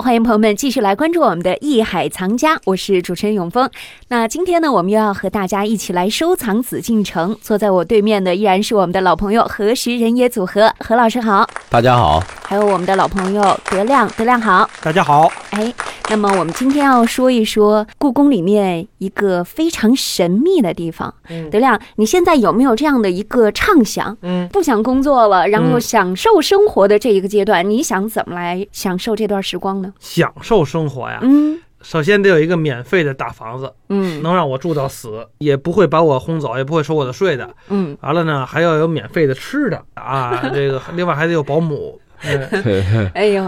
欢迎朋友们继续来关注我们的《艺海藏家》，我是主持人永峰。那今天呢，我们又要和大家一起来收藏紫禁城。坐在我对面的依然是我们的老朋友何时人也组合，何老师好。大家好，还有我们的老朋友德亮，德亮好。大家好。哎，那么我们今天要说一说故宫里面一个非常神秘的地方。嗯德亮，你现在有没有这样的一个畅想？嗯，不想工作了，然后嗯享受生活的这一个阶段，你想怎么来享受这段时光呢？享受生活呀，嗯首先得有一个免费的大房子，嗯能让我住到死，也不会把我轰走，也不会收我的税的。嗯，完了呢，还要有免费的吃的啊，这个另外还得有保姆。嗯 哎呦，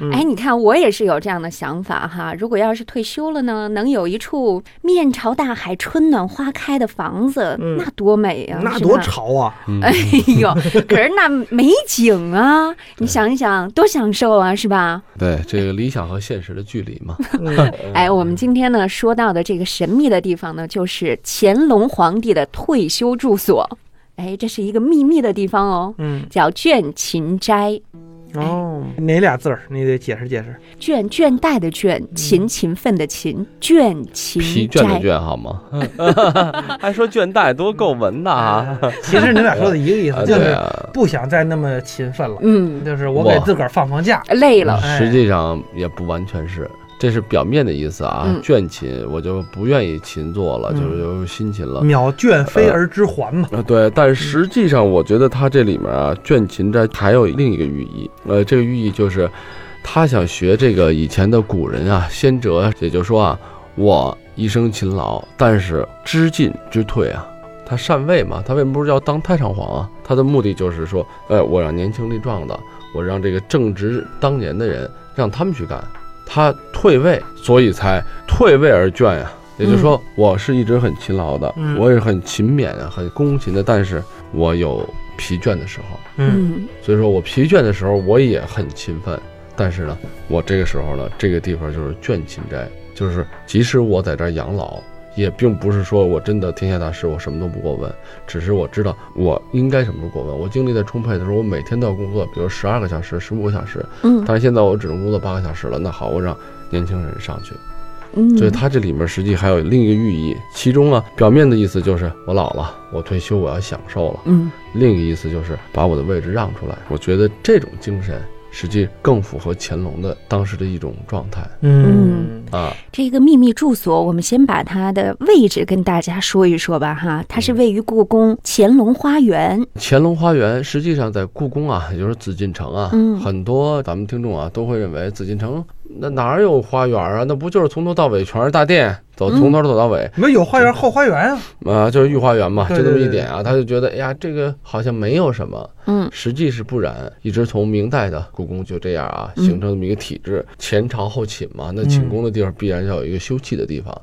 嗯哎，你看我也是有这样的想法哈。如果要是退休了呢，能有一处面朝大海、春暖花开的房子，嗯那多美呀、那多潮啊！哎呦，可是那美景啊，你想一想，多享受啊，是吧？对这个理想和现实的距离嘛。嗯哎，我们今天呢说到的这个神秘的地方呢，就是乾隆皇帝的退休住所。哎，这是一个秘密的地方哦，嗯，叫倦勤斋。哦，哪俩字儿？你得解释解释。倦倦怠的倦，勤勤奋的勤，倦勤疲倦的。倦好吗？还说倦怠，多够文的啊！其实你俩说的一个意思，啊就是不想再那么勤奋了，嗯，就是我给自个儿放放假。累了。哎实际上也不完全是，这是表面的意思啊嗯。倦勤，我就不愿意勤做了，嗯就是有辛勤了。秒倦飞而知还嘛。啊，对，但实际上我觉得他这里面啊，倦勤这还有另一个寓意，呃，这个寓意就是，他想学这个以前的古人啊，先哲，也就是说啊，我一生勤劳，但是知进知退啊，他禅位嘛，他为什么不是要当太上皇啊？他的目的就是说，呃，我让年轻力壮的，我让这个正值当年的人，让他们去干，他退位，所以才退位而倦呀、也就是说，我是一直很勤劳的，嗯。我也很勤勉啊，很恭勤的，但是我有疲倦的时候，嗯嗯。所以说我疲倦的时候，我也很勤奋，但是呢，我这个时候呢，这个地方就是倦勤斋，就是即使我在这儿养老，也并不是说我真的天下大事我什么都不过问，只是我知道我应该什么时候过问。我精力在充沛的时候，我每天都要工作，比如十二个小时、十五个小时，嗯但是现在我只能工作八个小时了，那好，我让年轻人上去。嗯，所以它这里面实际还有另一个寓意，其中啊，表面的意思就是我老了，我退休，我要享受了；嗯另一个意思就是把我的位置让出来。我觉得这种精神实际更符合乾隆的当时的一种状态。嗯。啊。这个秘密住所，我们先把它的位置跟大家说一说吧，哈，它是位于故宫乾隆花园。乾隆花园实际上在故宫啊，也就是紫禁城啊，嗯。很多咱们听众啊都会认为紫禁城那哪儿有花园啊？那不就是从头到尾全是大殿，走嗯从头走到尾。你们有花园后花园啊？啊，就是御花园嘛，就这么一点啊，他就觉得，哎呀，这个好像没有什么，嗯实际是不然。一直从明代的故宫就这样啊，嗯形成这么一个体制，前朝后寝嘛，那寝宫的地方必然要有一个休憩的地方。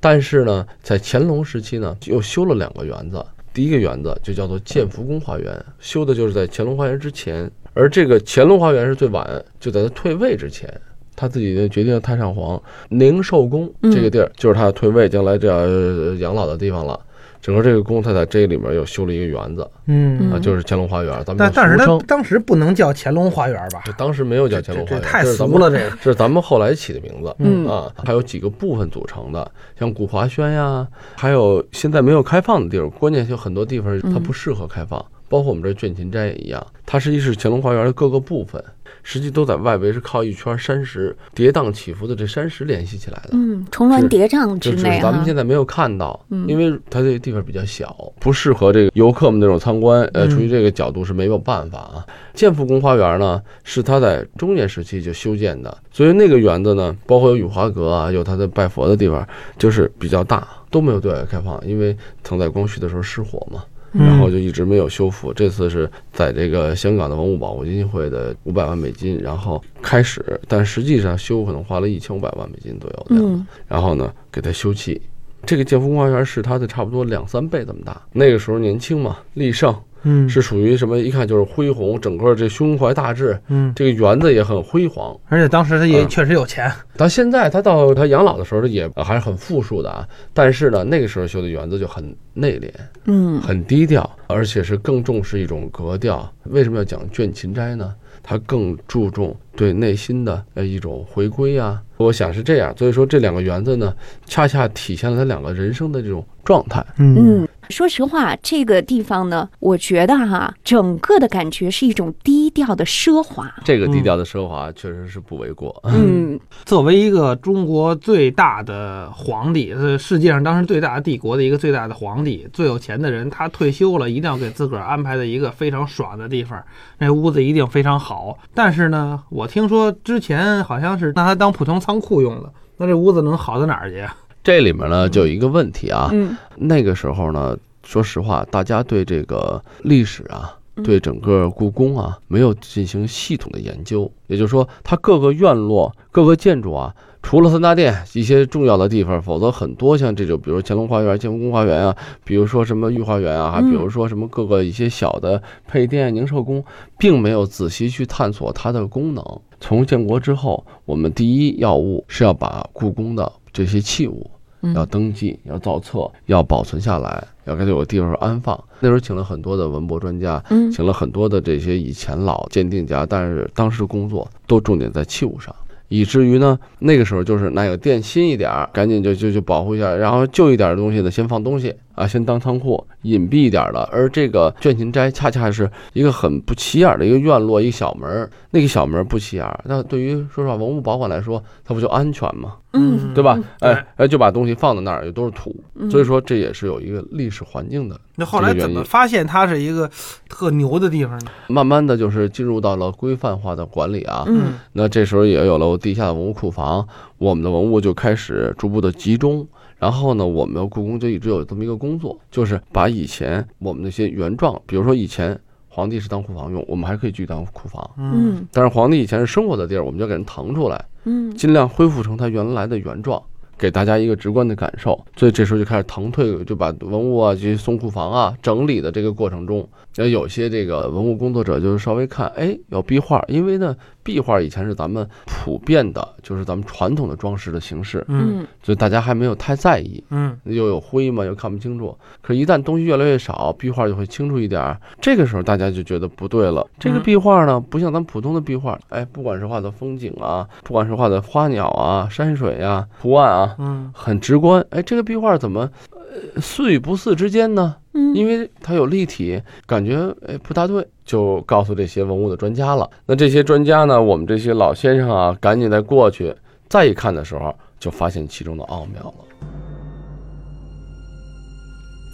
但是呢，在乾隆时期呢，又修了两个园子，第一个园子就叫做建福宫花园，修的就是在乾隆花园之前，而这个乾隆花园是最晚，就在他退位之前。他自己就决定太上皇宁寿宫嗯这个地儿，就是他退位将来这样呃养老的地方了。整个这个宫，他在这里面又修了一个园子嗯啊，就是乾隆花园。咱们但但是它俗称，当时不能叫乾隆花园吧？这当时没有叫乾隆花园，这太俗了，这个。这是咱们后来起的名字。嗯啊，还有几个部分组成的，像古华轩呀，还有现在没有开放的地儿，关键就很多地方它不适合开放，包括我们这倦勤斋也一样，它实际是乾隆花园的各个部分，实际都在外围是靠一圈山石跌宕起伏的这山石联系起来的。嗯，重峦叠嶂之内咱们现。在没有看到，嗯因为它这个地方比较小，不适合这个游客们那种参观。呃，嗯出于这个角度是没有办法啊。建福宫花园呢，是它在中年时期就修建的，所以那个园子呢，包括有雨花阁啊，有它的拜佛的地方，就是比较大，都没有对外开放，因为曾在光绪的时候失火嘛。嗯然后就一直没有修复。这次是在这个香港的文物保护基金会的五百万美金，然后开始，但实际上修可能花了一千五百万美金左右的然后呢，给它修葺。这个建福宫花园是它的差不多两三倍这么大。那个时候年轻嘛，立盛，嗯是属于什么？一看就是恢宏，整个这胸怀大志，嗯，这个园子也很辉煌。而且当时他也嗯确实有钱，到现在他到他养老的时候，也还是很富庶的啊。但是呢，那个时候修的园子就很内敛，嗯很低调，而且是更重视一种格调。为什么要讲倦勤斋呢？他更注重对内心的呃一种回归啊。我想是这样，所以说这两个园子呢，恰恰体现了他两个人生的这种状态。嗯，说实话，这个地方呢，我觉得哈，整个的感觉是一种低调的奢华。这个低调的奢华确实是不为过。嗯 作为一个中国最大的皇帝，是世界上当时最大的帝国的一个最大的皇帝，最有钱的人，他退休了，一定要给自个儿安排在一个非常爽的地方，那屋子一定非常好。但是呢，我听说之前好像是拿它当普通仓库用的，那这屋子能好到哪儿去啊？这里面呢就有一个问题啊，嗯那个时候呢，说实话，大家对这个历史啊，对整个故宫啊，没有进行系统的研究。也就是说，它各个院落、各个建筑啊，除了三大殿一些重要的地方，否则很多像这种，比如乾隆花园、建福宫花园啊，比如说什么御花园啊，还嗯比如说什么各个一些小的配殿、宁寿宫，并没有仔细去探索它的功能。从建国之后，我们第一要务是要把故宫的这些器物嗯要登记、要造册、要保存下来，要给它有个地方安放。那时候请了很多的文博专家，嗯请了很多的这些以前老鉴定家，但是当时工作都重点在器物上。以至于呢，那个时候就是哪个店新一点儿，赶紧就就就保护一下，然后旧一点的东西呢，先放东西啊，先当仓库，隐蔽一点的。而这个倦勤斋恰恰是一个很不起眼的一个院落，一个小门儿，那个小门儿不起眼儿，那对于说实话文物保管来说，它不就安全吗？嗯，对吧？对哎哎，就把东西放在那儿，也都是土，嗯所以说这也是有一个历史环境的。那后来怎么发现它是一个特牛的地方呢？慢慢的就是进入到了规范化的管理啊，嗯那这时候也有了地下的文物库房，我们的文物就开始逐步的集中。然后呢，我们的故宫就一直有这么一个工作，就是把以前我们那些原状，比如说以前皇帝是当库房用，我们还可以继续当库房。嗯但是皇帝以前是生活的地儿，我们就给人腾出来，嗯尽量恢复成它原来的原状，给大家一个直观的感受。所以这时候就开始腾退，就把文物啊、这些送库房啊整理的这个过程中，那，有些这个文物工作者就是稍微看，哎，有壁画，因为呢，壁画以前是咱们普遍的，就是咱们传统的装饰的形式，嗯嗯所以大家还没有太在意。嗯又有灰嘛，又看不清楚。可是，一旦东西越来越少，壁画就会清楚一点儿。这个时候，大家就觉得不对了。这个嗯壁画呢，不像咱们普通的壁画，哎，不管是画的风景啊，不管是画的花鸟啊、山水啊、图案啊，嗯很直观。哎，这个壁画怎么，呃，似与不似之间呢？嗯，因为它有立体，感觉哎不大对，就告诉这些文物的专家了。那这些专家呢，我们这些老先生啊，赶紧再过去，再一看的时候，就发现其中的奥妙了。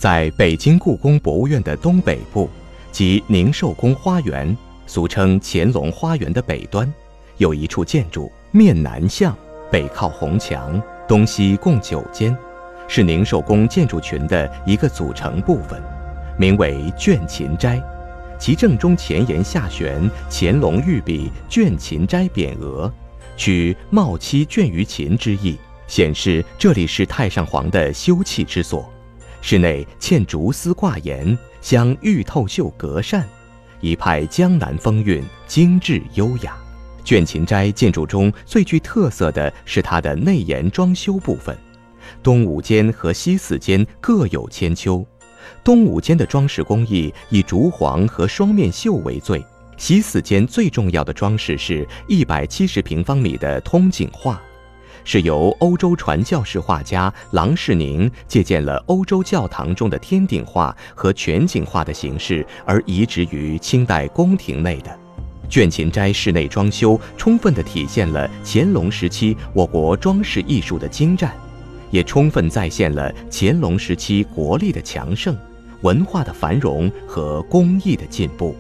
在北京故宫博物院的东北部，即宁寿宫花园，俗称乾隆花园的北端，有一处建筑，面南向，北靠红墙，东西共九间，是宁寿宫建筑群的一个组成部分，名为倦勤斋。其正中前檐下悬“乾隆御笔倦勤斋”匾额，取“茂妻倦于勤”之意，显示这里是太上皇的休憩之所。室内嵌竹丝挂檐，镶玉透绣格扇，一派江南风韵，精致优雅。倦勤斋建筑中最具特色的是它的内檐装修部分，东五间和西四间各有千秋。东五间的装饰工艺以竹簧和双面绣为最，西四间最重要的装饰是一百七十平方米的通景画。是由欧洲传教士画家郎世宁借鉴了欧洲教堂中的天顶画和全景画的形式，而移植于清代宫廷内的。倦勤斋室内装修充分地体现了乾隆时期我国装饰艺术的精湛，也充分再现了乾隆时期国力的强盛、文化的繁荣和工艺的进步。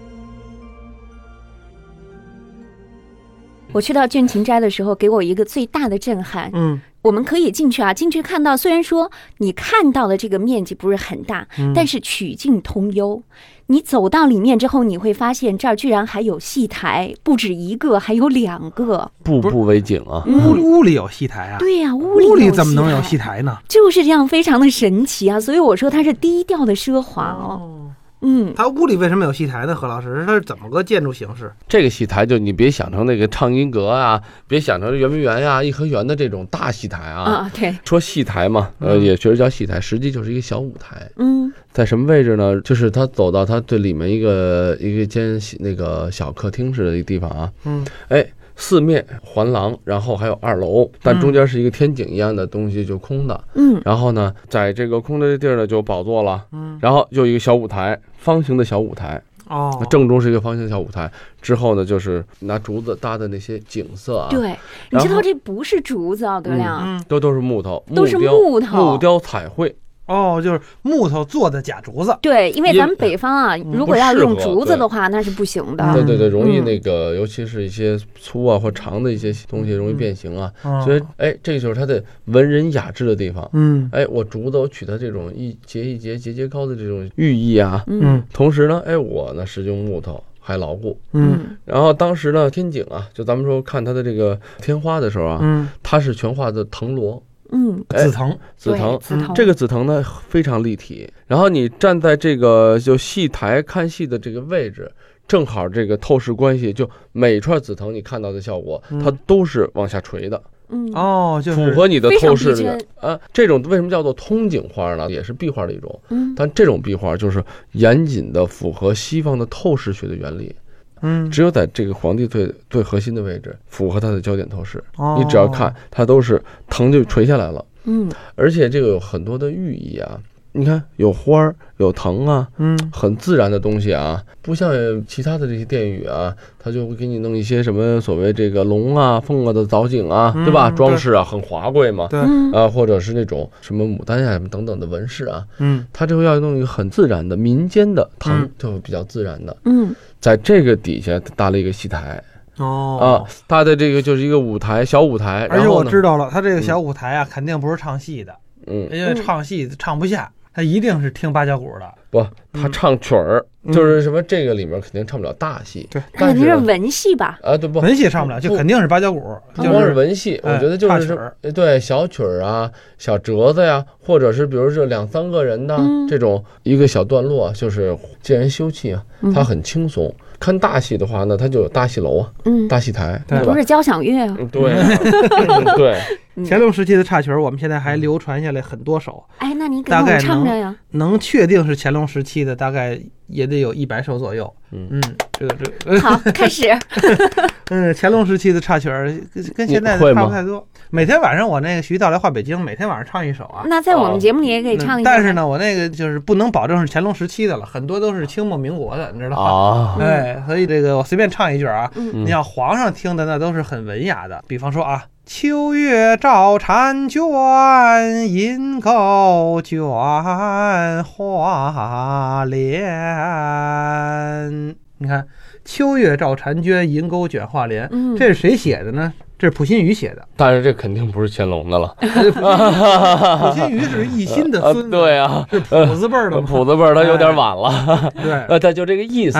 我去到倦勤斋的时候，给我一个最大的震撼。嗯我们可以进去啊，进去看到，虽然说你看到的这个面积不是很大，嗯但是曲径通幽。你走到里面之后，你会发现这儿居然还有戏台，不止一个，还有两个。步步为景啊！屋里屋里有戏台啊？对呀、屋里屋里怎么能有戏戏台呢？就是这样，非常的神奇啊！所以我说它是低调的奢华哦。哦，嗯它屋里为什么有戏台呢？何老师，它是怎么个建筑形式？这个戏台就你别想成那个畅音阁啊，别想成圆明园呀、颐和园的这种大戏台啊。啊，对，说戏台嘛，呃，嗯也确实叫戏台，实际就是一个小舞台。嗯在什么位置呢？就是他走到他最里面一个一个间那个小客厅似的一个地方啊，嗯，哎，四面环廊，然后还有二楼，但中间是一个天井一样的东西，就空的。嗯。然后呢，在这个空的地儿呢，就宝座了，嗯，然后就一个小舞台，方形的小舞台，哦，正中是一个方形的小舞台，之后呢，就是拿竹子搭的那些景色啊，对，你知道这不是竹子啊，德亮，嗯，都都是木头，都是雕木头。木雕彩绘，哦，就是木头做的假竹子。对，因为咱们北方啊，如果要用竹子的话，那是不行的。对对对，容易嗯那个，尤其是一些粗啊或长的一些东西容易变形啊，哦所以哎，这就是它的文人雅致的地方。嗯哎，我竹子我取它这种一节一节节节高的这种寓意啊，嗯嗯同时呢，哎，我呢是用木头还牢固。嗯嗯然后当时呢，天井啊，就咱们说看它的这个天花的时候啊，嗯，它是全画的藤萝嗯，哎紫藤。紫藤。紫藤。这个紫藤呢非常立体，然后你站在这个就戏台看戏的这个位置，正好这个透视关系，就每串紫藤你看到的效果，嗯。它都是往下垂的，嗯。哦，就是符合你的透视啊。这种为什么叫做通景画呢？也是壁画的一种，嗯。但这种壁画就是严谨的符合西方的透视学的原理，嗯，只有在这个皇帝最最核心的位置，符合它的焦点透视。哦你只要看，它都是藤就垂下来了。嗯而且这个有很多的寓意啊。你看，有花儿，有藤啊，嗯很自然的东西啊，不像其他的这些殿宇啊，它就会给你弄一些什么所谓这个龙啊、凤啊的藻井啊，嗯对吧？对装饰啊，很华贵嘛。对，嗯啊，或者是那种什么牡丹呀、什么等等的纹饰啊，嗯它就要弄一个很自然的民间的藤嗯，就比较自然的，嗯在这个底下搭了一个戏台哦啊哦，搭的这个就是一个舞台，小舞台。而且我知道了，他这个小舞台啊，肯定不是唱戏的，嗯，因为唱戏唱不下，他一定是听八角鼓的。不，他嗯唱曲儿，嗯就是什么这个里面肯定唱不了大戏，对，那肯定是但是文戏吧？啊，对不？文戏唱不了，就肯定是八角鼓，不光是文戏，我哎觉得就是什插曲儿呃对小曲儿啊、小折子呀，或者是比如这两三个人的嗯这种一个小段落，就是借人休憩啊，嗯它很轻松。看大戏的话那，它就有大戏楼啊、嗯，大戏台，对对吧不？是交响乐啊。嗯对啊嗯 对，嗯乾隆时期的插曲儿，我们现在还流传下来很多首，哎，那你给大概我唱能着呀？能确定是乾隆时期的，大概也得有一百首左右。嗯嗯，这个这个，好，开始。嗯，乾隆时期的插曲儿跟跟现在的差不太多。每天晚上我那个徐道来画北京，每天晚上唱一首啊。那在我们节目里也可以嗯唱一下。但是，呢，我那个就是不能保证是乾隆时期的了，很多都是清末民国的，你知道吗？啊，哎，所以这个我随便唱一句啊，嗯你像皇上听的那都是很文雅的，比方说啊，秋月照婵娟，银钩卷花帘。你看，秋月照婵娟，银钩卷画帘，嗯，这是谁写的呢？这是普心畬写的。但是这肯定不是乾隆的了，普心畬是奕心的啊孙子，对啊，是谱子辈儿的嘛。谱子辈儿他有点晚了，对，呃，他就这个意思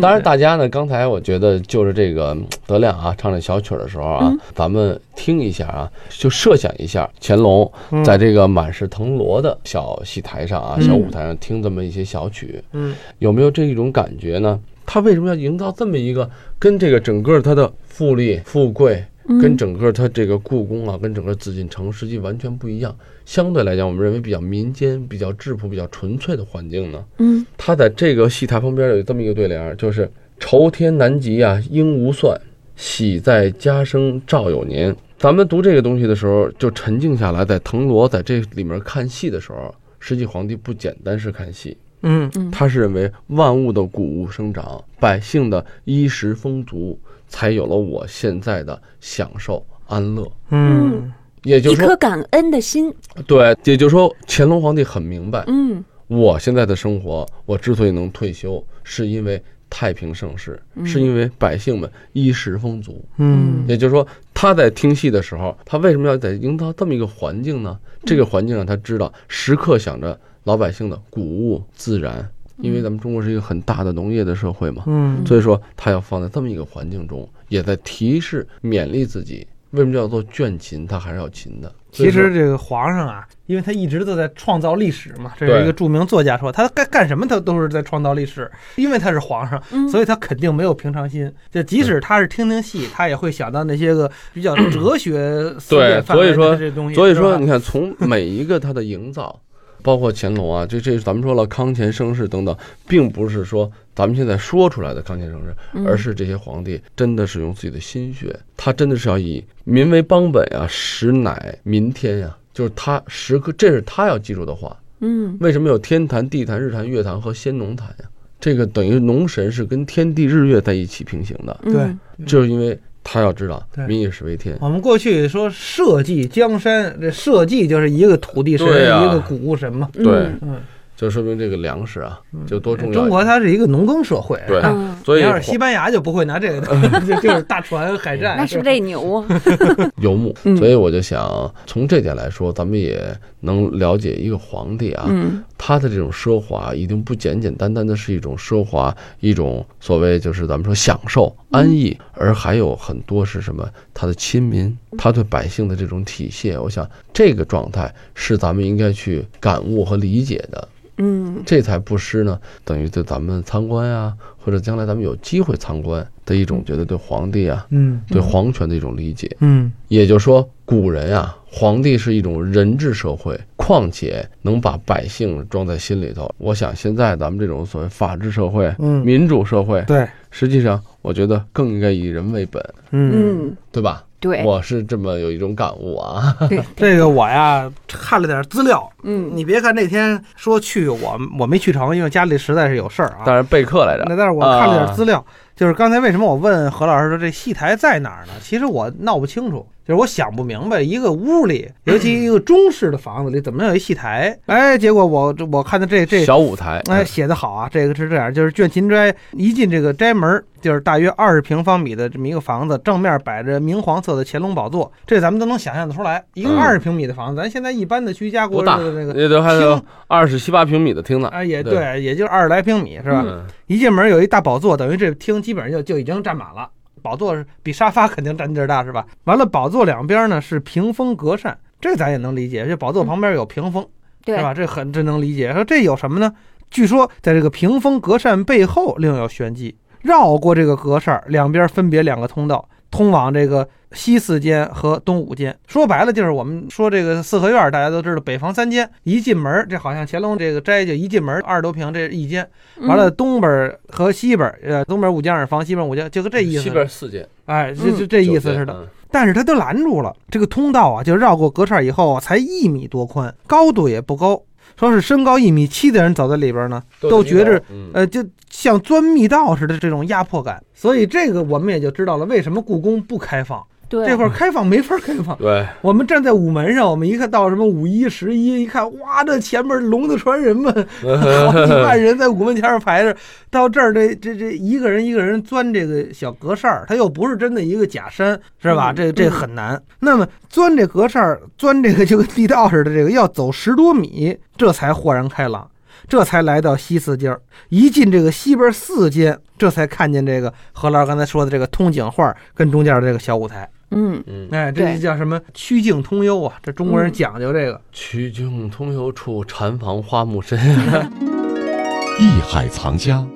当然，大家呢，刚才我觉得就是这个嗯德亮啊，唱这小曲儿的时候啊，嗯。咱们听一下啊，就设想一下乾隆嗯。在这个满是藤萝的小戏台上啊，嗯。小舞台上听这么一些小曲，嗯。有没有这一种感觉呢？他为什么要营造这么一个跟这个整个他的富丽富贵，跟嗯整个它这个故宫啊，跟整个紫禁城实际完全不一样？相对来讲，我们认为比较民间、比较质朴、比较纯粹的环境呢？嗯他在这个戏台旁边有这么一个对联儿，就是“愁天南极啊，应无算；喜在家生照有年”。咱们读这个东西的时候，就沉静下来，在藤萝在这里面看戏的时候，实际皇帝不简单是看戏，嗯嗯，他是认为万物的谷物生长，百姓的衣食丰足，才有了我现在的享受安乐。嗯也就是说，一颗感恩的心。对，也就是说，乾隆皇帝很明白，嗯我现在的生活，我之所以能退休，是因为太平盛世，是因为百姓们衣食丰足。嗯也就是说，他在听戏的时候，他为什么要在营造这么一个环境呢？这个环境让他知道，时刻想着老百姓的谷物自然，因为咱们中国是一个很大的农业的社会嘛，嗯所以说他要放在这么一个环境中，也在提示勉励自己。为什么叫做倦勤？他还是要勤的。其实这个皇上啊，因为他一直都在创造历史嘛，这是一个著名作家说，他干干什么他都是在创造历史，因为他是皇上，嗯所以他肯定没有平常心。就即使他是听听戏，他也会想到那些个比较哲学思对辨范围的所以说这东西。所以说，你看，从每一个他的营造，包括乾隆啊，这这咱们说了康乾盛世等等，并不是说咱们现在说出来的康乾盛世，嗯而是这些皇帝真的是用自己的心血，他真的是要以民为邦本啊，实乃民天呀、就是他时刻，这是他要记住的话。嗯为什么有天坛、地坛、日坛、月坛和仙农坛呀？这个等于农神是跟天地日月在一起平行的，嗯对就是因为他要知道民以食为天。我们过去说社稷江山，这社稷就是一个土地神，啊。一个谷物神嘛。嗯对。嗯，就说明这个粮食啊，就多重要。中国它是一个农耕社会，对所以要是西班牙就不会拿这个的，就就是大船海战。那是不是这牛啊？游牧。嗯，所以我就想从这点来说，咱们也能了解一个皇帝啊，嗯。他的这种奢华一定不简简单单的是一种奢华，一种所谓就是咱们说享受安逸，而还有很多是什么？他的亲民，他对百姓的这种体恤，我想这个状态是咱们应该去感悟和理解的。嗯这才不失呢，等于对咱们参观啊，或者将来咱们有机会参观的一种觉得对皇帝啊、嗯对皇权的一种理解。嗯也就是说，古人啊，皇帝是一种人治社会，况且能把百姓装在心里头。我想现在咱们这种所谓法治社会、嗯，民主社会，对，实际上我觉得更应该以人为本，嗯，嗯，对吧？对我是这么有一种感悟啊。对，这个我呀看了点资料，嗯你别看那天说去，我我没去成，因为家里实在是有事儿啊。当然备课来着那但是我看了点资料，就是刚才为什么我问何老师说这戏台在哪儿呢？其实我闹不清楚，就是我想不明白，一个屋里，尤其一个中式的房子里，怎么能有一戏台？哎，结果我这我看到这这小舞台，哎，写的好啊！这个是这样，就是倦勤斋一进这个斋门儿，就是大约二十平方米的这么一个房子，正面摆着明黄色的乾隆宝座，这咱们都能想象得出来。一个嗯二十平米的房子，咱现在一般的居家过日子的那个，也都还有厅二十七八平米的厅呢，啊，也对对，也就是二十来平米是吧？嗯一进门有一大宝座，等于这厅基本上就就已经占满了。宝座是比沙发肯定占地儿大是吧？完了，宝座两边呢是屏风隔扇，这咱也能理解。这宝座旁边有屏风，对是吧？这很这能理解。说这有什么呢？据说在这个屏风隔扇背后另有玄机，绕过这个隔扇，两边分别两个通道，通往这个西四间和东五间。说白了就是我们说这个四合院，大家都知道北房三间，一进门这好像乾隆这个斋就一进门二十多平，这是一间。完了，东边儿和西边儿，呃，东边五间二房，西边五间，就跟这意思。西边，四间，哎，就就这意思似的。的。但是他都拦住了，这个通道啊，就绕过隔扇以后啊，才一米多宽，高度也不高。说是身高一米七的人走在里边呢，都觉着嗯呃，就像钻密道似的这种压迫感。所以这个我们也就知道了，为什么故宫不开放，对这块儿开放没法开放。对，我们站在午门上，我们一看到什么五一、十一，一看哇，这前面龙的传人们，好几万人在午门前上排着。到这儿，这这这一个人一个人钻这个小隔扇儿，它又不是真的一个假山，是吧？嗯这这很难。那么钻这隔扇儿，钻这个就跟地道似的，这个要走十多米，这才豁然开朗。这才来到西四街儿，一进这个西边四街，这才看见这个何老师刚才说的这个通景画跟中间的这个小舞台。嗯嗯，哎，这就叫什么曲径通幽啊！这中国人嗯讲究这个。曲径通幽处，禅房花木深。艺海藏家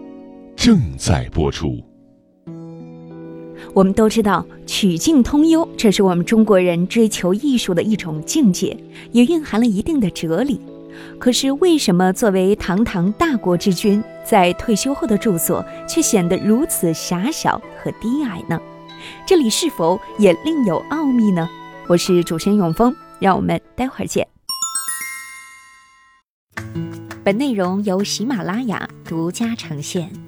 正在播出。我们都知道曲径通幽，这是我们中国人追求艺术的一种境界，也蕴含了一定的哲理。可是，为什么作为堂堂大国之君，在退休后的住所却显得如此狭小和低矮呢？这里是否也另有奥秘呢？我是主持人永峰，让我们待会儿见。本内容由喜马拉雅独家呈现。